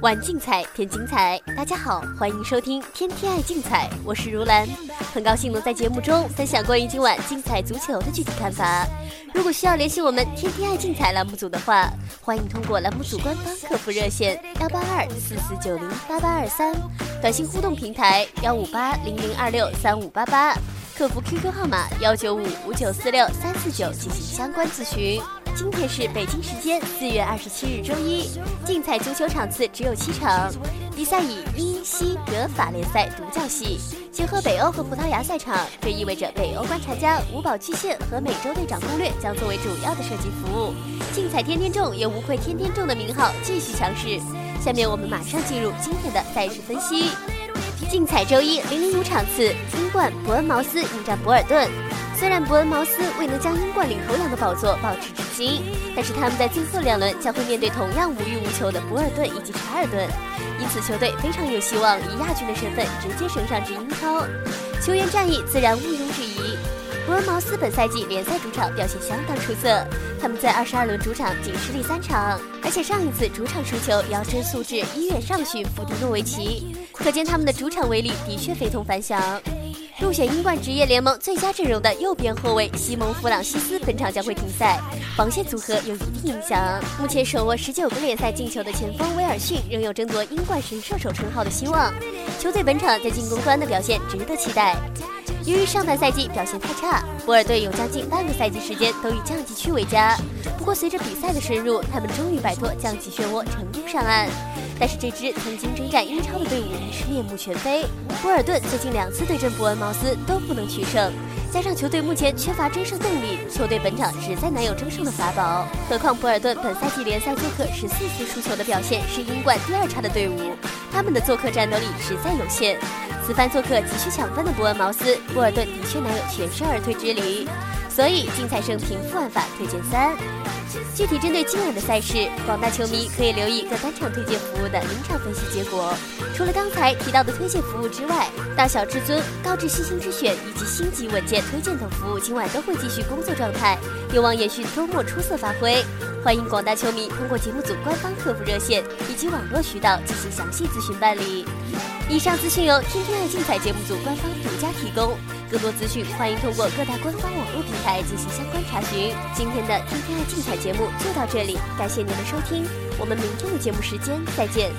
玩竞彩添精彩，大家好，欢迎收听《天天爱竞彩》，我是如兰，很高兴能在节目中分享关于今晚竞彩足球的具体看法。如果需要联系我们《天天爱竞彩》栏目组的话，欢迎通过栏目组官方客服热线幺八二四四九零八八二三，短信互动平台幺五八零零二六三五八八，客服 QQ 号码幺九五五九四六三四九进行相关咨询。今天是北京时间四月二十七日周一，竞彩足球场次只有七场，比赛以英西德法联赛独角戏，结合北欧和葡萄牙赛场，这意味着北欧观察家、五宝巨献和美洲队长攻略将作为主要的设计服务。竞彩天天中也无愧天天中的名号，继续强势。下面我们马上进入今天的赛事分析。竞彩周一零零五场次，英冠伯恩茅斯迎战博尔顿。虽然伯恩茅斯未能将英冠领头羊的宝座保持至今，但是他们在最后两轮将会面对同样无欲无求的博尔顿以及查尔顿，因此球队非常有希望以亚军的身份直接升上至英超。球员战役自然毋庸置疑。伯恩茅斯本赛季联赛主场表现相当出色，他们在二十二轮主场仅失利三场，而且上一次主场输球要追溯至一月上旬赴迪诺维奇，可见他们的主场威力的确非同凡响。入选英冠职业联盟最佳阵容的右边后卫西蒙·弗朗西斯本场将会停赛，防线组合有一定影响。目前手握十九个联赛进球的前锋威尔逊仍有争夺英冠神射手称号的希望，球队本场在进攻端的表现值得期待。由于上半赛季表现太差，博尔顿有将近半个赛季时间都以降级区为家。不过随着比赛的深入，他们终于摆脱降级漩涡，成功上岸。但是这支曾经征战英超的队伍已是面目全非。博尔顿最近两次对阵伯恩茅斯都不能取胜，加上球队目前缺乏争胜动力，球队本场实在难有争胜的法宝。何况博尔顿本赛季联赛做客十四次输球的表现是英冠第二差的队伍，他们的做客战斗力实在有限。此番做客急需抢分的伯恩茅斯，沃尔顿的确难有全身而退之理。所以竞彩胜平负玩法推荐三。具体针对今晚的赛事，广大球迷可以留意各单场推荐服务的临场分析结果。除了刚才提到的推荐服务之外，大小至尊、高智星星之选以及星级稳健推荐等服务今晚都会继续工作状态，有望延续周末出色发挥。欢迎广大球迷通过节目组官方客服热线以及网络渠道进行详细咨询办理。以上资讯由天天爱竞彩节目组官方独家提供。更多资讯，欢迎通过各大官方网络平台进行相关查询。今天的《天天爱竞彩》节目就到这里，感谢您的收听，我们明天的节目时间再见。